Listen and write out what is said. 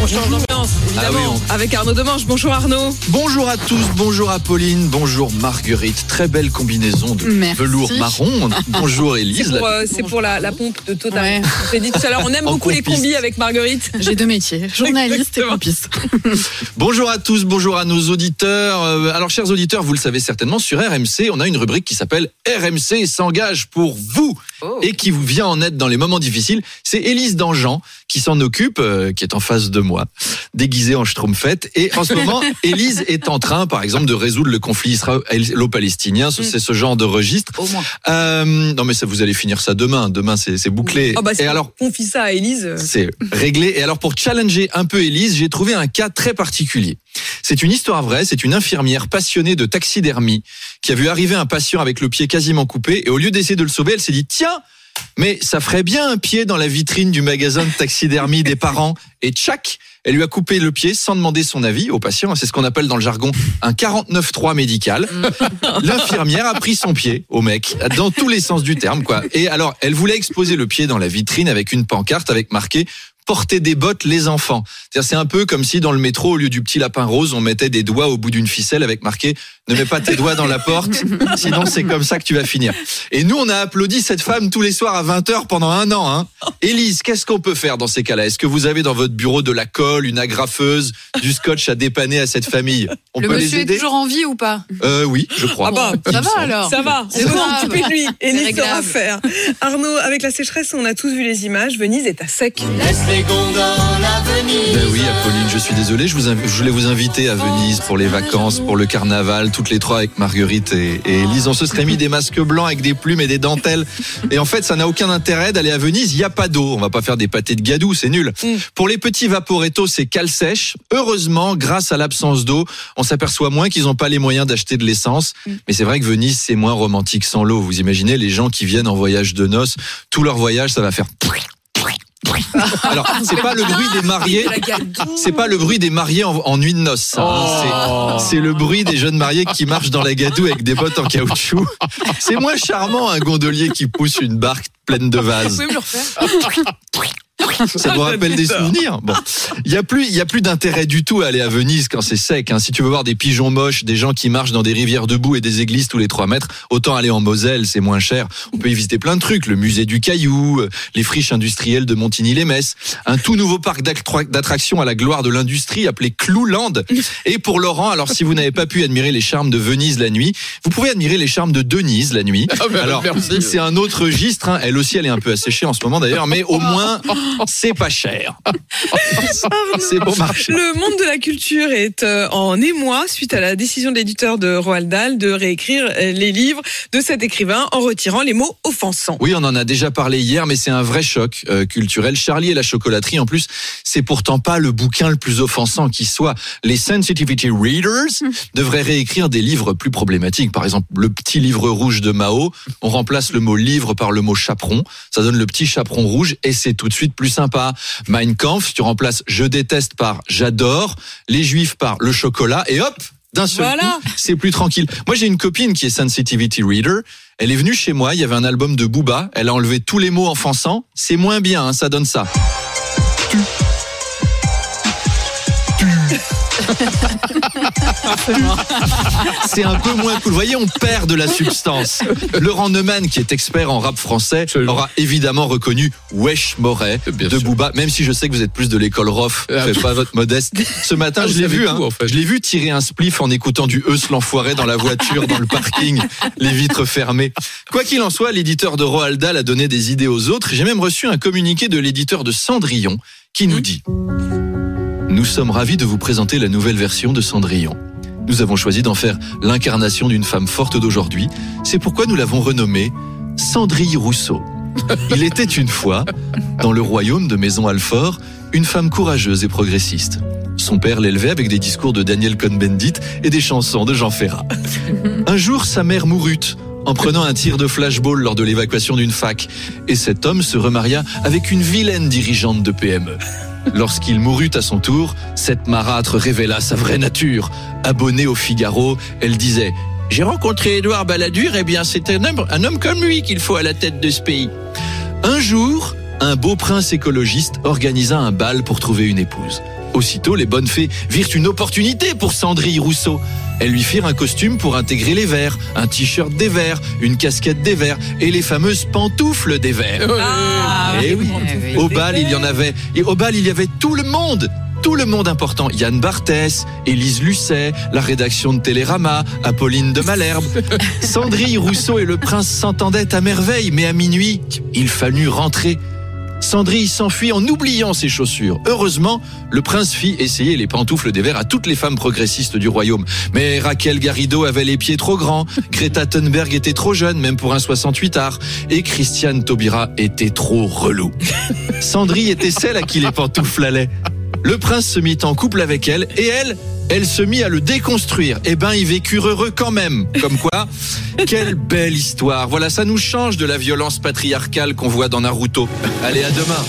On change d'ambiance, évidemment. Ah oui, Avec Arnaud Demange. Bonjour Arnaud. Bonjour à tous, bonjour Apolline, bonjour Marguerite. Très belle combinaison de Merci. velours marron. Bonjour Élise. C'est pour, euh, c'est pour la, la pompe de Total. Ouais. On s'est dit tout à l'heure, on aime En beaucoup les combis avec Marguerite. J'ai deux métiers, journaliste et compiste. Bonjour à tous, bonjour à nos auditeurs. Euh, Alors, chers auditeurs, vous le savez certainement, sur RMC, on a une rubrique qui s'appelle RMC s'engage pour vous Oh. et qui vous vient en aide dans les moments difficiles. C'est Élise Dangean qui s'en occupe, euh, qui est en face de moi, déguisée en schtroumpfette. Et en ce moment, Élise est en train, par exemple, de résoudre le conflit israélo-palestinien. Mm. C'est ce genre de registre. Au moins. Euh, non, mais ça, vous allez finir ça demain. Demain, c'est bouclé. Oh bah, et alors, on confie ça à Élise. euh, c'est réglé. Et alors, pour challenger un peu Élise, j'ai trouvé un cas très particulier. C'est une histoire vraie. C'est une infirmière passionnée de taxidermie qui a vu arriver un patient avec le pied quasiment coupé. Et au lieu d'essayer de le sauver, elle s'est dit, tiens, mais ça ferait bien un pied dans la vitrine du magasin de taxidermie des parents. Et tchac, elle lui a coupé le pied sans demander son avis au patient. C'est ce qu'on appelle dans le jargon un 49-3 médical. L'infirmière a pris son pied au mec, dans tous les sens du terme, quoi. Et alors, elle voulait exposer le pied dans la vitrine avec une pancarte avec marqué Portez des bottes les enfants. C'est un peu comme si dans le métro, au lieu du petit lapin rose, on mettait des doigts au bout d'une ficelle avec marqué Ne mets pas tes doigts dans la porte, sinon c'est comme ça que tu vas finir. Et nous, on a applaudi cette femme tous les soirs à 20h pendant un an. Hein. Élise, qu'est-ce qu'on peut faire dans ces cas-là? Est-ce que vous avez dans votre bureau de la colle, une agrafeuse, du scotch à dépanner à cette famille? On Le peut les monsieur est toujours en vie ou pas? Euh, Oui, je crois. Ah bah, Ça va alors Ça va, C'est s'occuper de lui. Réglable. faire. Arnaud, avec la sécheresse, on a tous vu les images. Venise est à sec. Ben oui, Apolline, je suis désolé. Je, vous inv- je voulais vous inviter à Venise pour les vacances, pour le carnaval, toutes les trois avec Marguerite et, et Élise. On se serait mis des masques blancs avec des plumes et des dentelles. Et en fait, ça n'a aucun intérêt d'aller à Venise. Il n'y a pas d'eau. On va pas faire des pâtés de gadou, c'est nul. Mm. Pour les petits vaporetto, c'est cale sèche. Heureusement, grâce à l'absence d'eau, on s'aperçoit moins qu'ils n'ont pas les moyens d'acheter de l'essence. Mais c'est vrai que Venise, c'est moins romantique sans l'eau. Vous imaginez les gens qui viennent en voyage de noces, tout leur voyage, ça va faire. Alors, c'est pas le bruit des mariés. C'est pas le bruit des mariés en, en nuit de noces. hein. C'est- C'est le bruit des jeunes mariés qui marchent dans la gadoue avec des bottes en caoutchouc. C'est moins charmant un gondolier qui pousse une barque pleine de vases. Vous pouvez me le refaire Ça vous rappelle des souvenirs? Bon, il y a plus, il y a plus d'intérêt du tout à aller à Venise quand c'est sec. hein. Si tu veux voir des pigeons moches, des gens qui marchent dans des rivières debout et des églises tous les 3 mètres, autant aller en Moselle, c'est moins cher. On peut y visiter plein de trucs, le musée du Caillou, euh, les friches industrielles de Montigny-les-Messes, un tout nouveau parc d'attractions à la gloire de l'industrie appelé Clouland. Et pour Laurent, alors si vous n'avez pas pu admirer les charmes de Venise la nuit, vous pouvez admirer les charmes de Denise la nuit. Alors, c'est un autre registre. hein. Elle aussi, elle est un peu asséchée en ce moment d'ailleurs, mais au moins, c'est pas cher. c'est bon marché. Le monde de la culture est euh, en émoi suite à la décision de l'éditeur de Roald Dahl de réécrire euh, les livres de cet écrivain en retirant les mots offensants. Oui, on en a déjà parlé hier, mais c'est un vrai choc euh, culturel. Charlie et la chocolaterie, en plus, c'est pourtant pas le bouquin le plus offensant qui soit. Les sensitivity readers devraient réécrire des livres plus problématiques. Par exemple, le petit livre rouge de Mao, on remplace le mot livre par le mot chaperon. Ça donne le petit chaperon rouge et c'est tout de suite plus sympa. Mein Kampf, tu remplaces je déteste par j'adore, les juifs par le chocolat et hop, d'un seul Voilà. coup, c'est plus tranquille. Moi, j'ai une copine qui est sensitivity reader. Elle est venue chez moi, il y avait un album de Booba, elle a enlevé tous les mots offensants. C'est moins bien, hein, ça donne ça. C'est un peu moins cool. Vous voyez, on perd de la substance. Laurent Neumann, qui est expert en rap français, aura évidemment reconnu Wesh Moret de Booba, même si je sais que vous êtes plus de l'école Rof, faites pas votre modeste. Ce matin, Ah, je vous l'ai savez vu, tout, hein. en fait. je l'ai vu tirer un spliff en écoutant du Eus l'enfoiré dans la voiture, dans le parking, les vitres fermées. Quoi qu'il en soit, l'éditeur de Roald Dahl a donné des idées aux autres. J'ai même reçu un communiqué de l'éditeur de Cendrillon qui nous dit Nous sommes ravis de vous présenter la nouvelle version de Cendrillon. Nous avons choisi d'en faire l'incarnation d'une femme forte d'aujourd'hui. C'est pourquoi nous l'avons renommée Sandrine Rousseau. Il était une fois, dans le royaume de Maison Alfort, une femme courageuse et progressiste. Son père l'élevait avec des discours de Daniel Cohn-Bendit et des chansons de Jean Ferrat. Un jour, sa mère mourut en prenant un tir de flashball lors de l'évacuation d'une fac. Et cet homme se remaria avec une vilaine dirigeante de PME. Lorsqu'il mourut à son tour, cette marâtre révéla sa vraie nature. Abonnée au Figaro, elle disait J'ai rencontré Édouard Balladur, eh bien c'est un homme, un homme comme lui qu'il faut à la tête de ce pays. Un jour, un beau prince écologiste organisa un bal pour trouver une épouse. Aussitôt, les bonnes fées virent une opportunité pour Sandrine Rousseau. Elles lui firent un costume pour intégrer les verts, un t-shirt des verts, une casquette des verts et les fameuses pantoufles des verts. Ah, Eh oui. Au bal, il y en avait. Et au bal, il y avait tout le monde. Tout le monde important. Yann Barthès, Élise Lucet, la rédaction de Télérama, Apolline de Malherbe. Sandrine Rousseau et le prince s'entendaient à merveille, mais à minuit, il fallut rentrer. Sandrine s'enfuit en oubliant ses chaussures. Heureusement, le prince fit essayer les pantoufles des verts à toutes les femmes progressistes du royaume. Mais Raquel Garrido avait les pieds trop grands, Greta Thunberg était trop jeune, même pour un 68 art, et Christiane Taubira était trop relou. Sandrine était celle à qui les pantoufles allaient. Le prince se mit en couple avec elle, et elle, elle se mit à le déconstruire. Eh ben, ils vécurent heureux quand même. Comme quoi, quelle belle histoire. Voilà, ça nous change de la violence patriarcale qu'on voit dans Naruto. Allez, à demain.